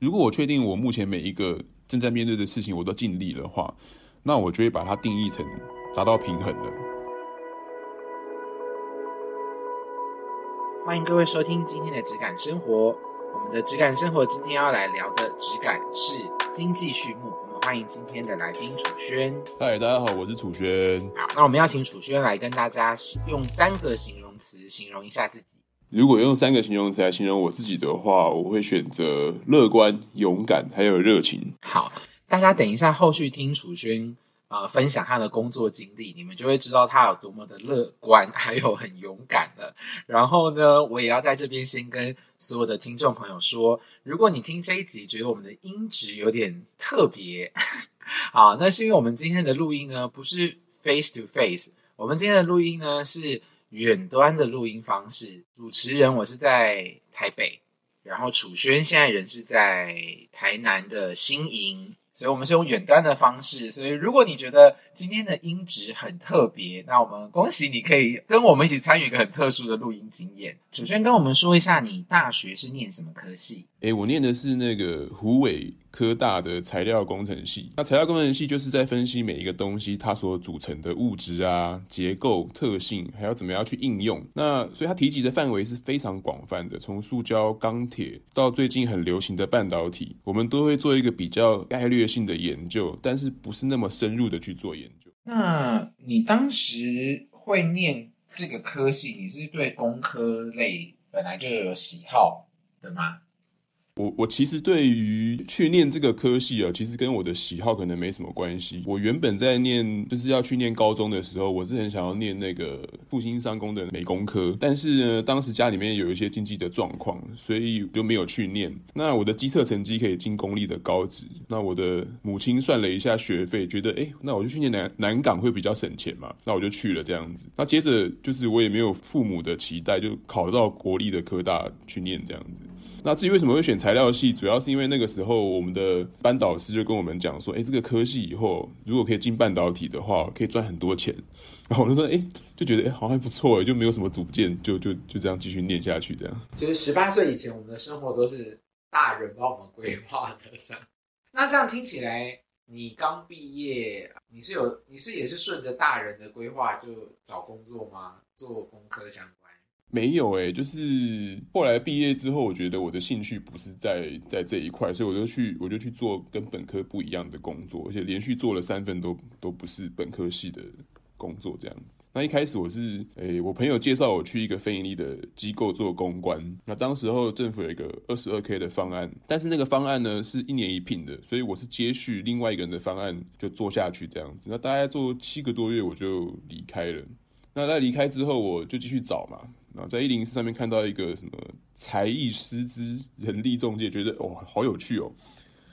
如果我确定我目前每一个正在面对的事情我都尽力的话，那我就会把它定义成达到平衡了。欢迎各位收听今天的质感生活。我们的质感生活今天要来聊的质感是经济序幕。我们欢迎今天的来宾楚轩。嗨，大家好，我是楚轩。好，那我们要请楚轩来跟大家用三个形容词形容一下自己。如果用三个形容词来形容我自己的话，我会选择乐观、勇敢，还有热情。好，大家等一下后续听楚轩。呃，分享他的工作经历，你们就会知道他有多么的乐观，还有很勇敢了。然后呢，我也要在这边先跟所有的听众朋友说，如果你听这一集觉得我们的音质有点特别，好，那是因为我们今天的录音呢不是 face to face，我们今天的录音呢是远端的录音方式。主持人我是在台北，然后楚轩现在人是在台南的新营。所以，我们是用远端的方式。所以，如果你觉得今天的音质很特别，那我们恭喜你可以跟我们一起参与一个很特殊的录音经验。首先跟我们说一下，你大学是念什么科系？哎，我念的是那个湖尾科大的材料工程系。那材料工程系就是在分析每一个东西它所组成的物质啊、结构特性，还要怎么样去应用。那所以它提及的范围是非常广泛的，从塑胶、钢铁到最近很流行的半导体，我们都会做一个比较概略性的研究，但是不是那么深入的去做研。那你当时会念这个科系，你是对工科类本来就有喜好的吗？我我其实对于去念这个科系啊，其实跟我的喜好可能没什么关系。我原本在念就是要去念高中的时候，我是很想要念那个复兴商工的美工科，但是呢，当时家里面有一些经济的状况，所以就没有去念。那我的基测成绩可以进公立的高职，那我的母亲算了一下学费，觉得哎，那我就去念南南港会比较省钱嘛，那我就去了这样子。那接着就是我也没有父母的期待，就考到国立的科大去念这样子。那至于为什么会选材料系，主要是因为那个时候我们的班导师就跟我们讲说，哎，这个科系以后如果可以进半导体的话，可以赚很多钱。然后我就说，哎，就觉得哎好像还不错，就没有什么主见，就就就这样继续念下去。这样就是十八岁以前，我们的生活都是大人帮我们规划的。这样，那这样听起来，你刚毕业，你是有你是也是顺着大人的规划就找工作吗？做工科相关？没有哎，就是后来毕业之后，我觉得我的兴趣不是在在这一块，所以我就去我就去做跟本科不一样的工作，而且连续做了三份都都不是本科系的工作这样子。那一开始我是诶，我朋友介绍我去一个非盈利的机构做公关。那当时候政府有一个二十二 K 的方案，但是那个方案呢是一年一聘的，所以我是接续另外一个人的方案就做下去这样子。那大概做七个多月我就离开了。那在离开之后，我就继续找嘛。然后在一零四上面看到一个什么才艺师资人力中介，觉得哇好有趣哦，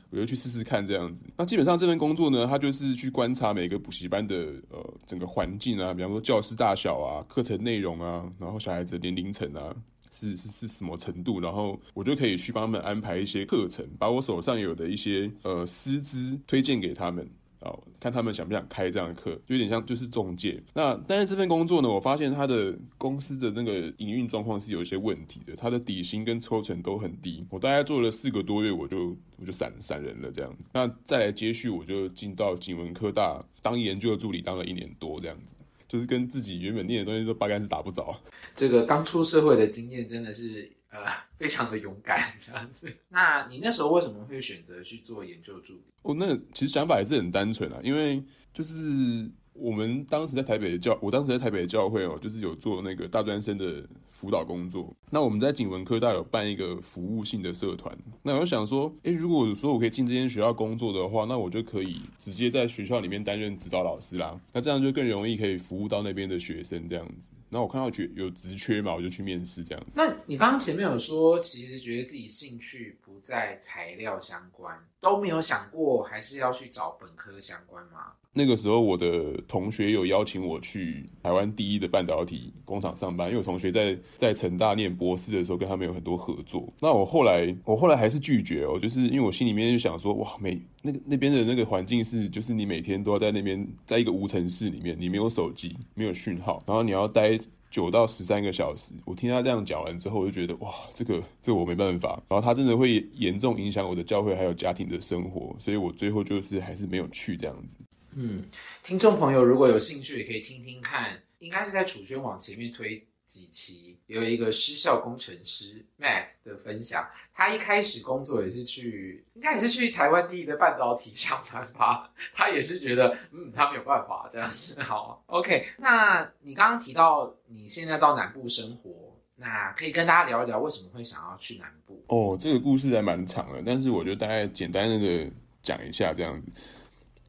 我就去试试看这样子。那基本上这份工作呢，它就是去观察每个补习班的呃整个环境啊，比方说教室大小啊、课程内容啊，然后小孩子年龄层啊是是是什么程度，然后我就可以去帮他们安排一些课程，把我手上有的一些呃师资推荐给他们。哦，看他们想不想开这样的课，就有点像就是中介。那但是这份工作呢，我发现他的公司的那个营运状况是有一些问题的，他的底薪跟抽成都很低。我大概做了四个多月，我就我就散散人了这样子。那再来接续，我就进到景文科大当研究的助理，当了一年多这样子，就是跟自己原本念的东西都八竿子打不着。这个刚出社会的经验真的是呃 非常的勇敢这样子。那你那时候为什么会选择去做研究助理？哦，那其实想法也是很单纯啊，因为就是我们当时在台北的教，我当时在台北的教会哦，就是有做那个大专生的辅导工作。那我们在景文科大有办一个服务性的社团。那我想说，诶，如果说我可以进这间学校工作的话，那我就可以直接在学校里面担任指导老师啦。那这样就更容易可以服务到那边的学生这样子。然后我看到觉有职缺嘛，我就去面试这样子。那你刚刚前面有说，其实觉得自己兴趣不在材料相关，都没有想过还是要去找本科相关吗？那个时候，我的同学有邀请我去台湾第一的半导体工厂上班，因为我同学在在成大念博士的时候，跟他们有很多合作。那我后来，我后来还是拒绝哦，就是因为我心里面就想说，哇，每那个那边的那个环境是，就是你每天都要在那边，在一个无尘室里面，你没有手机，没有讯号，然后你要待九到十三个小时。我听他这样讲完之后，我就觉得哇，这个这个我没办法。然后他真的会严重影响我的教会还有家庭的生活，所以我最后就是还是没有去这样子。嗯，听众朋友如果有兴趣，也可以听听看，应该是在楚轩往前面推几期，有一个失效工程师 Matt 的分享。他一开始工作也是去，应该也是去台湾第一的半导体上班吧。他也是觉得，嗯，他没有办法这样子。好，OK。那你刚刚提到你现在到南部生活，那可以跟大家聊一聊为什么会想要去南部？哦，这个故事还蛮长的，但是我就大概简单的讲一下这样子。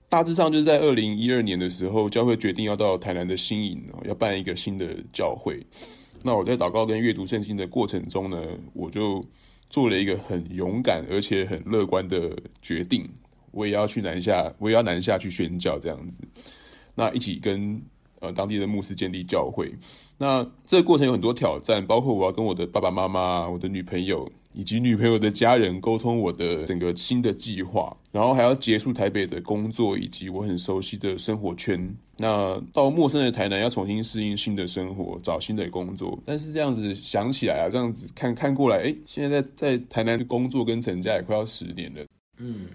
大致上就是在二零一二年的时候，教会决定要到台南的新营哦，要办一个新的教会。那我在祷告跟阅读圣经的过程中呢，我就做了一个很勇敢而且很乐观的决定，我也要去南下，我也要南下去宣教这样子。那一起跟呃当地的牧师建立教会。那这个过程有很多挑战，包括我要跟我的爸爸妈妈、我的女朋友。以及女朋友的家人沟通我的整个新的计划，然后还要结束台北的工作以及我很熟悉的生活圈。那到陌生的台南要重新适应新的生活，找新的工作。但是这样子想起来啊，这样子看看过来，哎，现在在在台南的工作跟成家也快要十年了。嗯。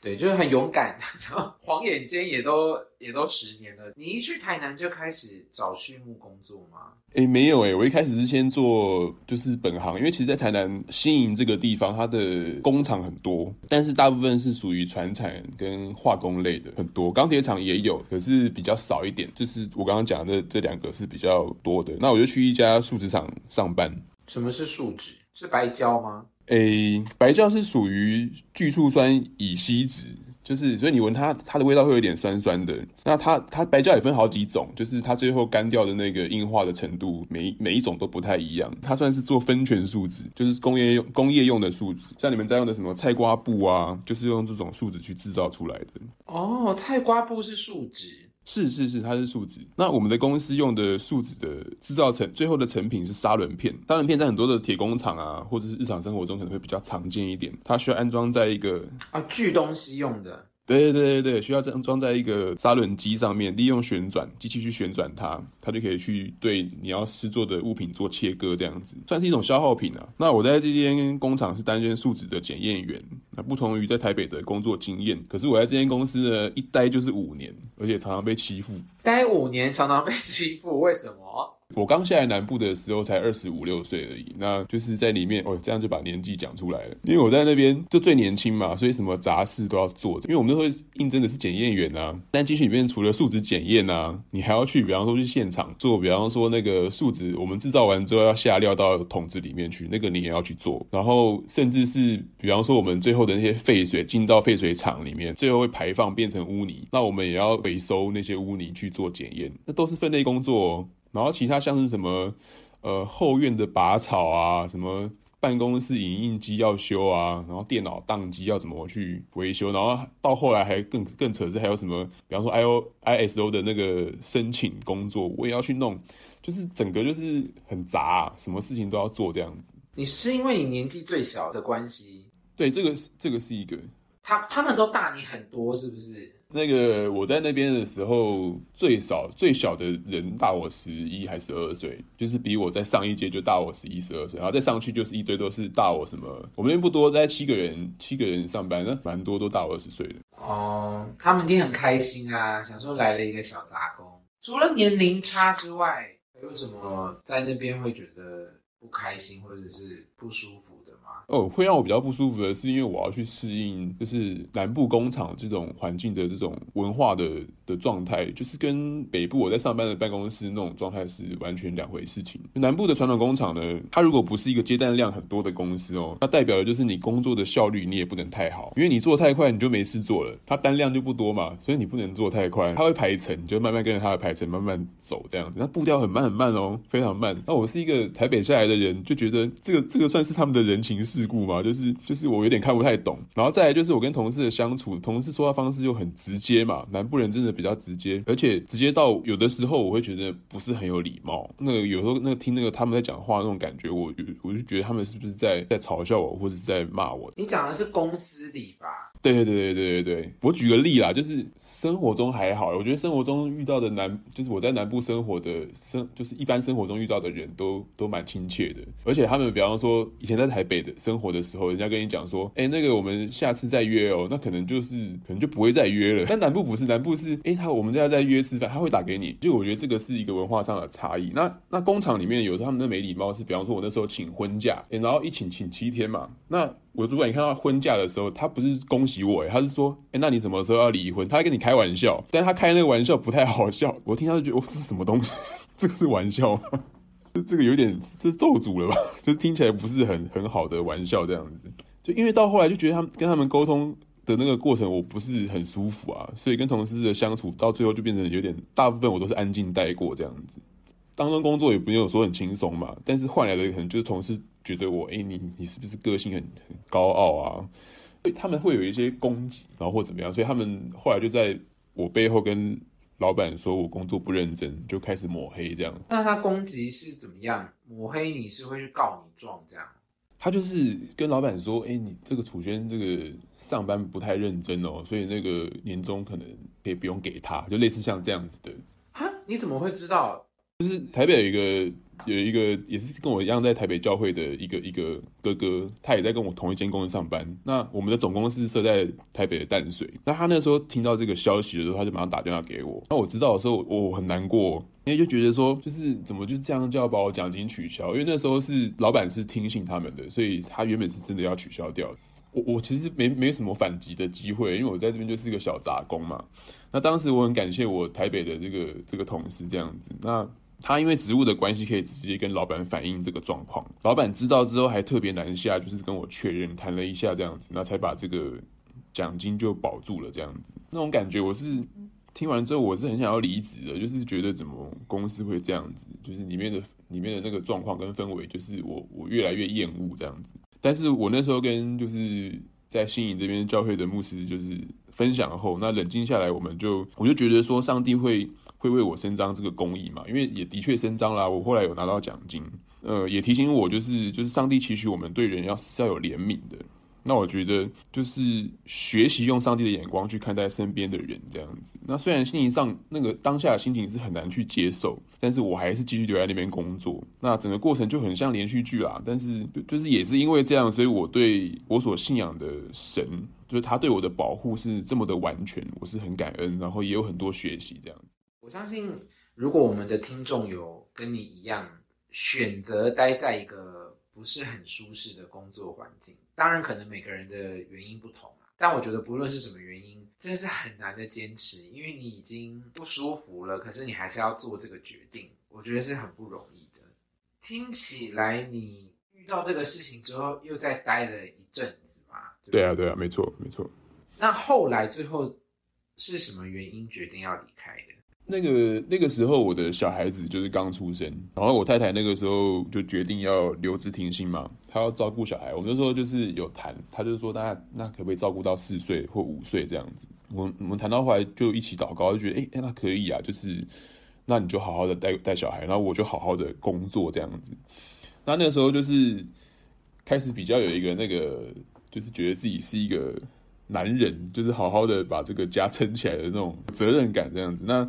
对，就是很勇敢，晃眼间也都也都十年了。你一去台南就开始找畜牧工作吗？哎，没有哎，我一开始是先做就是本行，因为其实，在台南新营这个地方，它的工厂很多，但是大部分是属于船产跟化工类的，很多钢铁厂也有，可是比较少一点。就是我刚刚讲的这两个是比较多的。那我就去一家树脂厂上班。什么是树脂？是白胶吗？诶，白胶是属于聚醋酸乙烯酯，就是所以你闻它，它的味道会有点酸酸的。那它它白胶也分好几种，就是它最后干掉的那个硬化的程度，每每一种都不太一样。它算是做分权树脂，就是工业用工业用的树脂，像你们在用的什么菜瓜布啊，就是用这种树脂去制造出来的。哦，菜瓜布是树脂。是是是，它是树脂。那我们的公司用的树脂的制造成最后的成品是砂轮片。砂轮片在很多的铁工厂啊，或者是日常生活中可能会比较常见一点。它需要安装在一个啊锯东西用的。对对对对，需要这样装在一个砂轮机上面，利用旋转机器去旋转它，它就可以去对你要施做的物品做切割，这样子算是一种消耗品啊。那我在这间工厂是担任树脂的检验员，那不同于在台北的工作经验，可是我在这间公司呢一待就是五年，而且常常被欺负。待五年常常被欺负，为什么？我刚下来南部的时候才二十五六岁而已，那就是在里面哦，这样就把年纪讲出来了。因为我在那边就最年轻嘛，所以什么杂事都要做。因为我们那时候应征的是检验员啊，但机器里面除了数值检验啊，你还要去，比方说去现场做，比方说那个数值我们制造完之后要下料到桶子里面去，那个你也要去做。然后甚至是比方说我们最后的那些废水进到废水厂里面，最后会排放变成污泥，那我们也要回收那些污泥去做检验，那都是分类工作。哦。然后其他像是什么，呃，后院的拔草啊，什么办公室影印机要修啊，然后电脑宕机要怎么去维修，然后到后来还更更扯是还有什么，比方说 I O I S O 的那个申请工作，我也要去弄，就是整个就是很杂，什么事情都要做这样子。你是因为你年纪最小的关系？对，这个这个是一个。他他们都大你很多，是不是？那个我在那边的时候，最少最小的人大我十一还是十二岁，就是比我在上一届就大我十一十二岁，然后再上去就是一堆都是大我什么，我们那边不多，在七个人七个人上班，那蛮多都大我二十岁的。哦，他们一定很开心啊，想说来了一个小杂工。除了年龄差之外，有什么在那边会觉得不开心或者是不舒服？哦，会让我比较不舒服的是，因为我要去适应，就是南部工厂这种环境的这种文化的的状态，就是跟北部我在上班的办公室那种状态是完全两回事情。南部的传统工厂呢，它如果不是一个接单量很多的公司哦，它代表的就是你工作的效率你也不能太好，因为你做太快你就没事做了，它单量就不多嘛，所以你不能做太快，它会排程，你就慢慢跟着它的排程慢慢走这样子，那步调很慢很慢哦，非常慢。那我是一个台北下来的人，就觉得这个这个算是他们的人情世。故嘛，就是就是我有点看不太懂，然后再来就是我跟同事的相处，同事说话方式就很直接嘛，南部人真的比较直接，而且直接到有的时候我会觉得不是很有礼貌。那个有时候那个听那个他们在讲话那种感觉，我我就觉得他们是不是在在嘲笑我，或者在骂我？你讲的是公司里吧？对对对对对对对，我举个例啦，就是生活中还好，我觉得生活中遇到的南，就是我在南部生活的生，就是一般生活中遇到的人都都蛮亲切的，而且他们比方说以前在台北的生活的时候，人家跟你讲说，哎，那个我们下次再约哦，那可能就是可能就不会再约了。但南部不是，南部是，哎，他我们在再约吃饭，他会打给你，就我觉得这个是一个文化上的差异。那那工厂里面有时候他们的没礼貌是，比方说我那时候请婚假，然后一请请七天嘛，那。我主管，你看到婚假的时候，他不是恭喜我，他是说，哎，那你什么时候要离婚？他跟你开玩笑，但他开那个玩笑不太好笑。我听他就觉得，我是什么东西？这个是玩笑吗？这这个有点这咒诅了吧？就是听起来不是很很好的玩笑这样子。就因为到后来就觉得他们跟他们沟通的那个过程，我不是很舒服啊，所以跟同事的相处到最后就变成有点，大部分我都是安静带过这样子。当中工作也没有说很轻松嘛，但是换来的可能就是同事觉得我，哎，你你是不是个性很很高傲啊？所以他们会有一些攻击，然后或怎么样，所以他们后来就在我背后跟老板说我工作不认真，就开始抹黑这样。那他攻击是怎么样？抹黑你是会去告你状这样？他就是跟老板说，哎，你这个楚轩这个上班不太认真哦，所以那个年终可能可以不用给他，就类似像这样子的。哈？你怎么会知道？就是台北有一个有一个也是跟我一样在台北教会的一个一个哥哥，他也在跟我同一间公司上班。那我们的总公司设在台北的淡水。那他那时候听到这个消息的时候，他就马上打电话给我。那我知道的时候，我很难过，因为就觉得说，就是怎么就这样就要把我奖金取消？因为那时候是老板是听信他们的，所以他原本是真的要取消掉。我我其实没没什么反击的机会，因为我在这边就是一个小杂工嘛。那当时我很感谢我台北的这个这个同事这样子。那他因为职务的关系，可以直接跟老板反映这个状况。老板知道之后，还特别南下，就是跟我确认谈了一下这样子，那才把这个奖金就保住了这样子。那种感觉，我是听完之后，我是很想要离职的，就是觉得怎么公司会这样子，就是里面的里面的那个状况跟氛围，就是我我越来越厌恶这样子。但是我那时候跟就是在新营这边教会的牧师就是分享后，那冷静下来，我们就我就觉得说，上帝会。会为我伸张这个公义嘛？因为也的确伸张啦，我后来有拿到奖金，呃，也提醒我，就是就是上帝期许我们对人要是要有怜悯的。那我觉得就是学习用上帝的眼光去看待身边的人，这样子。那虽然心情上那个当下的心情是很难去接受，但是我还是继续留在那边工作。那整个过程就很像连续剧啦。但是就是也是因为这样，所以我对我所信仰的神，就是他对我的保护是这么的完全，我是很感恩，然后也有很多学习这样子。我相信，如果我们的听众有跟你一样选择待在一个不是很舒适的工作环境，当然可能每个人的原因不同啊。但我觉得不论是什么原因，真的是很难的坚持，因为你已经不舒服了，可是你还是要做这个决定，我觉得是很不容易的。听起来你遇到这个事情之后，又再待了一阵子嘛？对啊，对啊，没错，没错。那后来最后是什么原因决定要离开的？那个那个时候，我的小孩子就是刚出生，然后我太太那个时候就决定要留职停薪嘛，他要照顾小孩。我们那时候就是有谈，他就是说，那那可不可以照顾到四岁或五岁这样子？我我们谈到后来就一起祷告，就觉得哎，那可以啊，就是那你就好好的带带小孩，然后我就好好的工作这样子。那那个时候就是开始比较有一个那个，就是觉得自己是一个。男人就是好好的把这个家 撑起来的那种责任感，这样子，那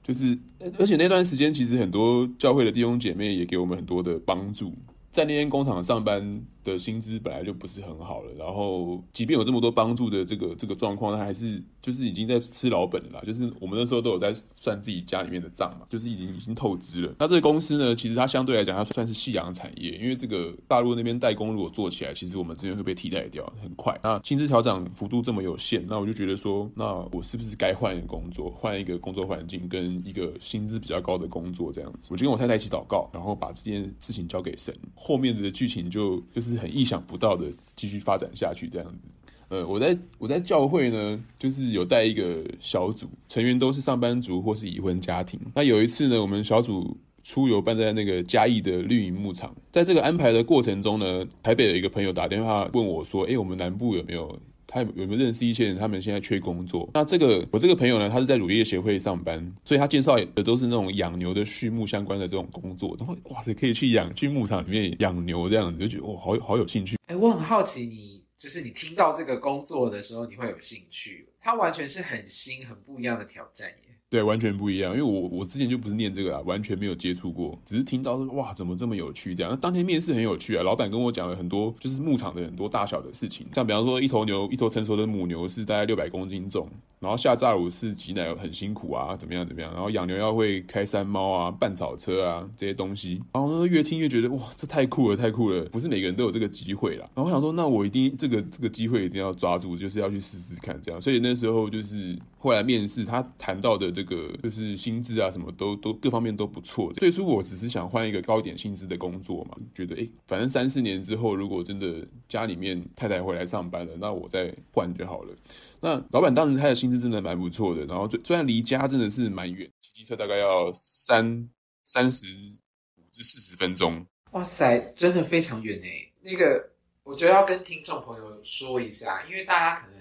就是，而且那段时间其实很多教会的弟兄姐妹也给我们很多的帮助。在那间工厂上班的薪资本来就不是很好了，然后即便有这么多帮助的这个这个状况，他还是就是已经在吃老本了。就是我们那时候都有在算自己家里面的账嘛，就是已经已经透支了。那这个公司呢，其实它相对来讲，它算是夕阳产业，因为这个大陆那边代工如果做起来，其实我们这边会被替代掉很快。那薪资调整幅度这么有限，那我就觉得说，那我是不是该换一个工作，换一个工作环境跟一个薪资比较高的工作这样子？我就跟我太太一起祷告，然后把这件事情交给神。后面的剧情就就是很意想不到的继续发展下去这样子。呃，我在我在教会呢，就是有带一个小组，成员都是上班族或是已婚家庭。那有一次呢，我们小组出游办在那个嘉义的绿营牧场，在这个安排的过程中呢，台北的一个朋友打电话问我说：“哎，我们南部有没有？”他有没有认识一些人？他们现在缺工作。那这个我这个朋友呢，他是在乳业协会上班，所以他介绍的都是那种养牛的畜牧相关的这种工作。然后哇塞，可以去养去牧场里面养牛这样子，就觉得哇，好好有兴趣。哎，我很好奇，你就是你听到这个工作的时候，你会有兴趣。它完全是很新、很不一样的挑战耶。对，完全不一样，因为我我之前就不是念这个啊，完全没有接触过，只是听到说哇，怎么这么有趣这样。当天面试很有趣啊，老板跟我讲了很多，就是牧场的很多大小的事情，像比方说一头牛，一头成熟的母牛是大概六百公斤重，然后下榨乳是挤奶很辛苦啊，怎么样怎么样，然后养牛要会开山猫啊、拌草车啊这些东西，然后呢越听越觉得哇，这太酷了，太酷了，不是每个人都有这个机会啦。然后我想说，那我一定这个这个机会一定要抓住，就是要去试试看这样。所以那时候就是后来面试，他谈到的这个就是。薪资啊，什么都都各方面都不错。最初我只是想换一个高一点薪资的工作嘛，觉得哎，反正三四年之后，如果真的家里面太太回来上班了，那我再换就好了。那老板当时他的薪资真的蛮不错的，然后虽然离家真的是蛮远，骑机车大概要三三十五至四十分钟。哇塞，真的非常远哎。那个我觉得要跟听众朋友说一下，因为大家可能。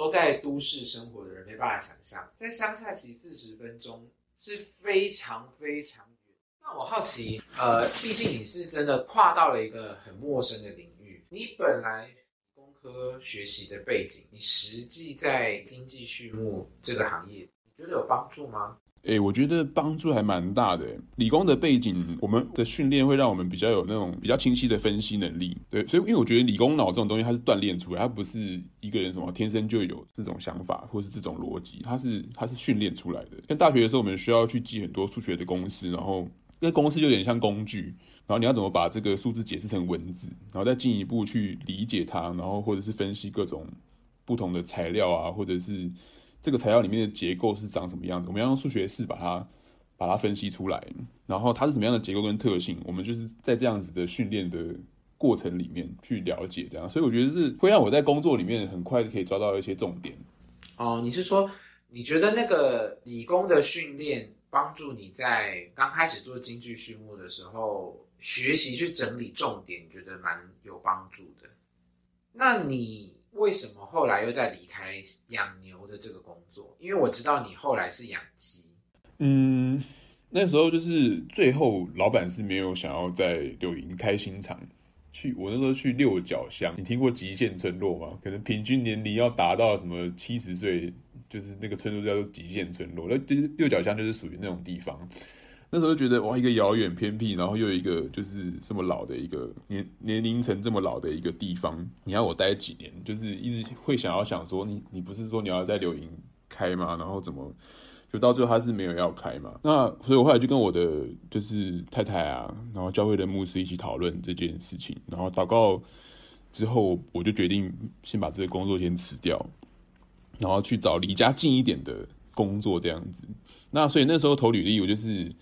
都在都市生活的人没办法想象，在乡下骑四十分钟是非常非常远。那我好奇，呃，毕竟你是真的跨到了一个很陌生的领域，你本来工科学习的背景，你实际在经济畜牧这个行业，你觉得有帮助吗？哎，我觉得帮助还蛮大的。理工的背景，我们的训练会让我们比较有那种比较清晰的分析能力。对，所以因为我觉得理工脑这种东西，它是锻炼出来，它不是一个人什么天生就有这种想法或是这种逻辑，它是它是训练出来的。像大学的时候，我们需要去记很多数学的公式，然后那公式有点像工具，然后你要怎么把这个数字解释成文字，然后再进一步去理解它，然后或者是分析各种不同的材料啊，或者是。这个材料里面的结构是长什么样子？我们要用数学式把它把它分析出来，然后它是什么样的结构跟特性？我们就是在这样子的训练的过程里面去了解，这样，所以我觉得是会让我在工作里面很快可以抓到一些重点。哦，你是说你觉得那个理工的训练帮助你在刚开始做经济序幕的时候学习去整理重点，觉得蛮有帮助的？那你？为什么后来又在离开养牛的这个工作？因为我知道你后来是养鸡。嗯，那时候就是最后老板是没有想要在柳营开新厂。去我那时候去六角乡，你听过极限村落吗？可能平均年龄要达到什么七十岁，就是那个村落叫做极限村落。那六角乡就是属于那种地方。那时候就觉得哇，一个遥远偏僻，然后又有一个就是这么老的一个年年龄层这么老的一个地方，你要我待几年？就是一直会想要想说，你你不是说你要在柳营开吗？然后怎么就到最后他是没有要开嘛？那所以我后来就跟我的就是太太啊，然后教会的牧师一起讨论这件事情，然后祷告之后，我就决定先把这个工作先辞掉，然后去找离家近一点的工作这样子。那所以那时候投履历，我就是。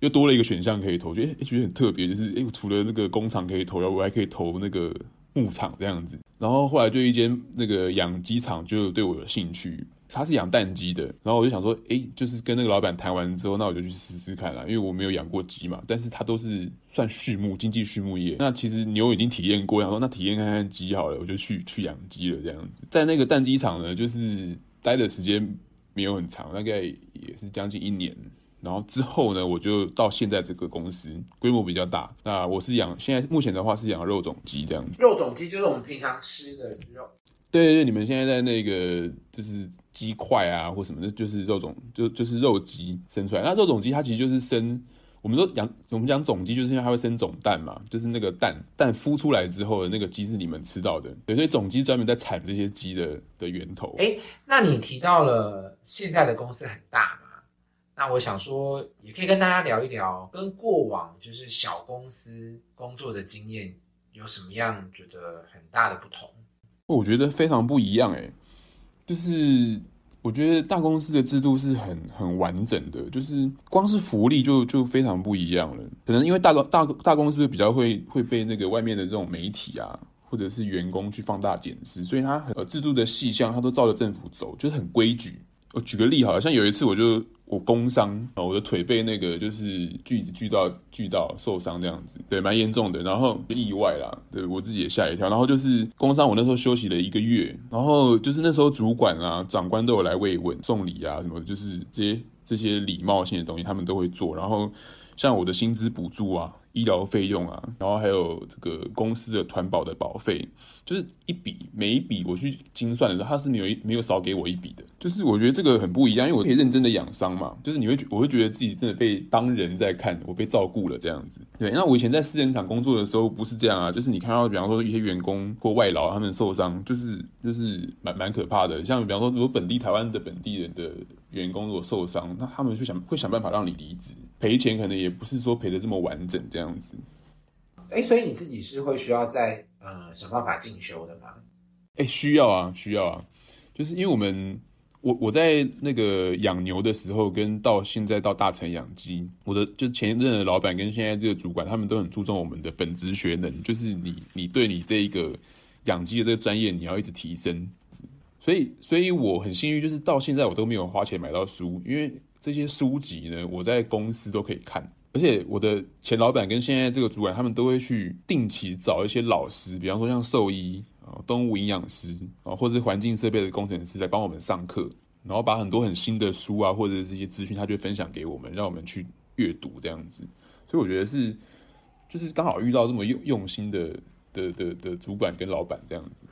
又多了一个选项可以投，觉得觉得很特别，就是哎，除了那个工厂可以投，我还可以投那个牧场这样子。然后后来就一间那个养鸡场就对我有兴趣，他是养蛋鸡的。然后我就想说，哎，就是跟那个老板谈完之后，那我就去试试看啦，因为我没有养过鸡嘛。但是他都是算畜牧经济畜牧业，那其实牛已经体验过，想说那体验看看鸡好了，我就去去养鸡了这样子。在那个蛋鸡场呢，就是待的时间没有很长，大概也是将近一年。然后之后呢，我就到现在这个公司，规模比较大。那我是养，现在目前的话是养肉种鸡这样子。肉种鸡就是我们平常吃的肉。对对对，你们现在在那个就是鸡块啊或什么的，就是肉种，就就是肉鸡生出来。那肉种鸡它其实就是生，我们说养，我们讲种鸡就是因为它会生种蛋嘛，就是那个蛋蛋孵出来之后的那个鸡是你们吃到的。对，所以种鸡专门在产这些鸡的的源头。哎，那你提到了现在的公司很大。那我想说，也可以跟大家聊一聊，跟过往就是小公司工作的经验有什么样觉得很大的不同？我觉得非常不一样诶，就是我觉得大公司的制度是很很完整的，就是光是福利就就非常不一样了。可能因为大大大公司比较会会被那个外面的这种媒体啊，或者是员工去放大检视，所以它很制度的细项，它都照着政府走，就是很规矩。我举个例，好像有一次我就。我工伤啊我的腿被那个就是锯子锯到锯到受伤这样子，对，蛮严重的。然后意外啦，对我自己也吓一跳。然后就是工伤，我那时候休息了一个月。然后就是那时候主管啊、长官都有来慰问、送礼啊什么，就是这些这些礼貌性的东西他们都会做。然后像我的薪资补助啊，医疗费用啊，然后还有这个公司的团保的保费，就是一笔每一笔我去精算的时候，他是没有没有少给我一笔的。就是我觉得这个很不一样，因为我可以认真的养伤嘛，就是你会我会觉得自己真的被当人在看，我被照顾了这样子。对，那我以前在私人厂工作的时候不是这样啊，就是你看到比方说一些员工或外劳他们受伤，就是就是蛮蛮可怕的。像比方说如果本地台湾的本地人的员工如果受伤，那他们就想会想办法让你离职，赔钱可能也不是说赔的这么完整这样子。哎，所以你自己是会需要在呃想办法进修的吗？哎，需要啊，需要啊，就是因为我们我我在那个养牛的时候，跟到现在到大成养鸡，我的就前一任的老板跟现在这个主管，他们都很注重我们的本职学能，就是你你对你这一个养鸡的这个专业，你要一直提升。所以，所以我很幸运，就是到现在我都没有花钱买到书，因为这些书籍呢，我在公司都可以看。而且我的前老板跟现在这个主管，他们都会去定期找一些老师，比方说像兽医啊、动物营养师啊，或者是环境设备的工程师来帮我们上课，然后把很多很新的书啊，或者这些资讯，他就分享给我们，让我们去阅读这样子。所以我觉得是，就是刚好遇到这么用用心的的的的主管跟老板这样子。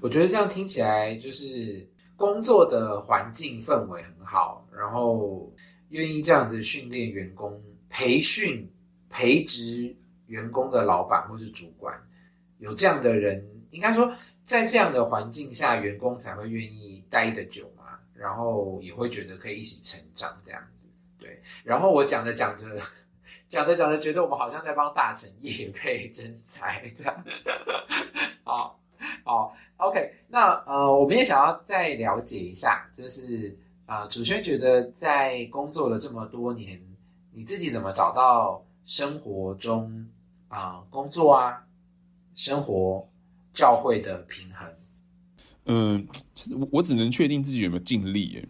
我觉得这样听起来就是工作的环境氛围很好，然后愿意这样子训练员工、培训、培植员工的老板或是主管，有这样的人，应该说在这样的环境下，员工才会愿意待得久嘛，然后也会觉得可以一起成长这样子。对，然后我讲着讲着，讲着讲着，觉得我们好像在帮大成业配真才这样，好。好，OK，那呃，我们也想要再了解一下，就是呃，主轩觉得在工作了这么多年，你自己怎么找到生活中啊工作啊生活教会的平衡？嗯，我我只能确定自己有没有尽力。耶。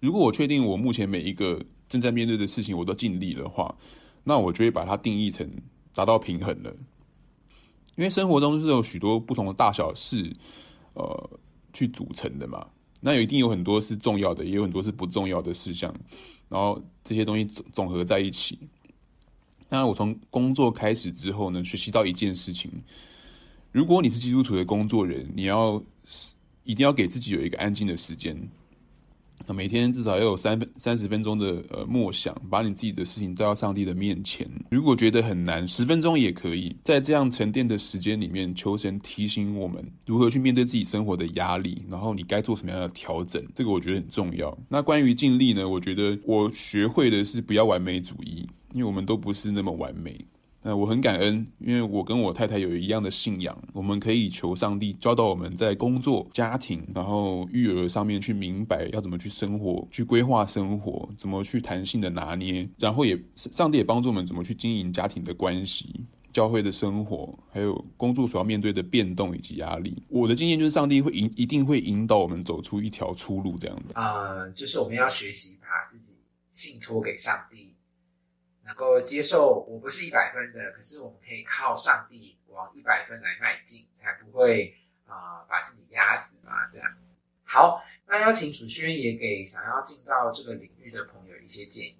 如果我确定我目前每一个正在面对的事情我都尽力的话，那我就会把它定义成达到平衡了。因为生活中是有许多不同的大小事，呃，去组成的嘛。那有一定有很多是重要的，也有很多是不重要的事项。然后这些东西总总合在一起。那我从工作开始之后呢，学习到一件事情：如果你是基督徒的工作人，你要一定要给自己有一个安静的时间。每天至少要有三分三十分钟的呃默想，把你自己的事情带到上帝的面前。如果觉得很难，十分钟也可以。在这样沉淀的时间里面，求神提醒我们如何去面对自己生活的压力，然后你该做什么样的调整，这个我觉得很重要。那关于尽力呢？我觉得我学会的是不要完美主义，因为我们都不是那么完美。那我很感恩，因为我跟我太太有一样的信仰，我们可以求上帝教导我们在工作、家庭，然后育儿上面去明白要怎么去生活、去规划生活，怎么去弹性的拿捏，然后也上帝也帮助我们怎么去经营家庭的关系、教会的生活，还有工作所要面对的变动以及压力。我的经验就是，上帝会引一定会引导我们走出一条出路，这样的。啊，就是我们要学习把自己信托给上帝。能够接受我不是一百分的，可是我们可以靠上帝往一百分来迈进，才不会啊把自己压死嘛。这样好，那邀请楚轩也给想要进到这个领域的朋友一些建议。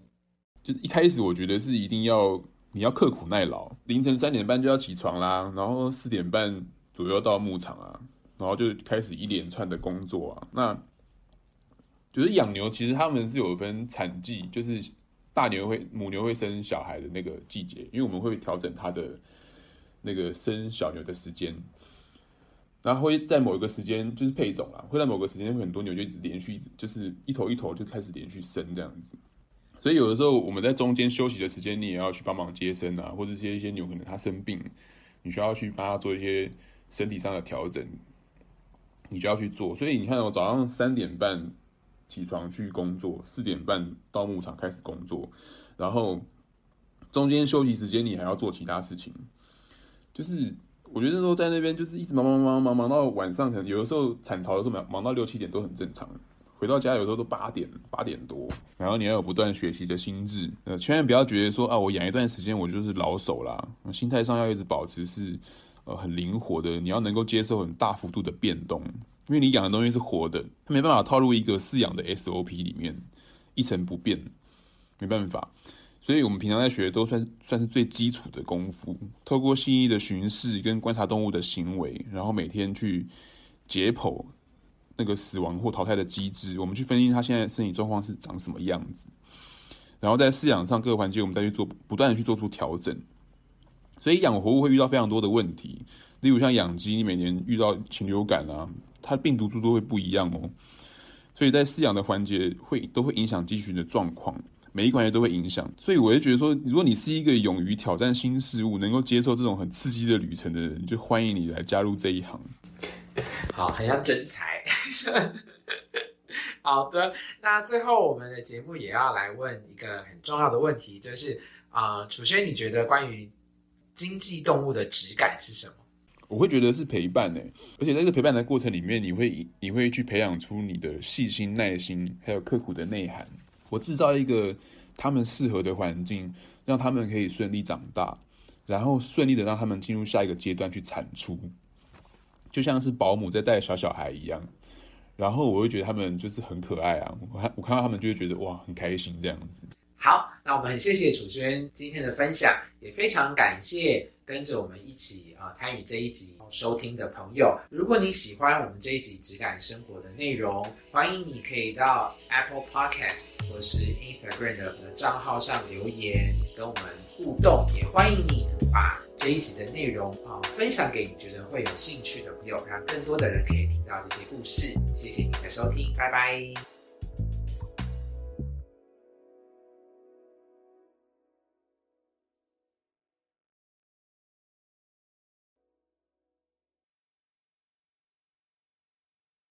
就一开始我觉得是一定要你要刻苦耐劳，凌晨三点半就要起床啦，然后四点半左右到牧场啊，然后就开始一连串的工作啊。那就是养牛，其实他们是有分产季，就是。大牛会母牛会生小孩的那个季节，因为我们会调整它的那个生小牛的时间，然后会在某一个时间就是配种啊，会在某个时间会很多牛就一直连续，就是一头一头就开始连续生这样子。所以有的时候我们在中间休息的时间，你也要去帮忙接生啊，或者是一些牛可能它生病，你需要去帮它做一些身体上的调整，你就要去做。所以你看，我早上三点半。起床去工作，四点半到牧场开始工作，然后中间休息时间你还要做其他事情。就是我觉得说在那边就是一直忙忙忙忙忙到晚上，可能有的时候产潮的时候忙忙到六七点都很正常。回到家有时候都八点八点多，然后你要有不断学习的心智，呃，千万不要觉得说啊，我养一段时间我就是老手啦，心态上要一直保持是呃很灵活的，你要能够接受很大幅度的变动。因为你养的东西是活的，它没办法套入一个饲养的 SOP 里面一成不变，没办法。所以我们平常在学都算算是最基础的功夫，透过细腻的巡视跟观察动物的行为，然后每天去解剖那个死亡或淘汰的机制，我们去分析它现在身体状况是长什么样子，然后在饲养上各个环节我们再去做不断的去做出调整。所以养活物会遇到非常多的问题，例如像养鸡，你每年遇到禽流感啊，它病毒株都会不一样哦。所以在饲养的环节会都会影响鸡群的状况，每一环节都会影响。所以我就觉得说，如果你是一个勇于挑战新事物、能够接受这种很刺激的旅程的人，就欢迎你来加入这一行。好，很像真才。好的，那最后我们的节目也要来问一个很重要的问题，就是啊，楚轩，你觉得关于经济动物的质感是什么？我会觉得是陪伴诶，而且在这个陪伴的过程里面，你会你会去培养出你的细心、耐心，还有刻苦的内涵。我制造一个他们适合的环境，让他们可以顺利长大，然后顺利的让他们进入下一个阶段去产出，就像是保姆在带小小孩一样。然后我会觉得他们就是很可爱啊，我看我看到他们就会觉得哇，很开心这样子。好，那我们很谢谢楚轩今天的分享，也非常感谢。跟着我们一起啊参与这一集收听的朋友，如果你喜欢我们这一集质感生活的内容，欢迎你可以到 Apple Podcast 或是 Instagram 的账号上留言跟我们互动，也欢迎你把这一集的内容啊分享给你觉得会有兴趣的朋友，让更多的人可以听到这些故事。谢谢你的收听，拜拜。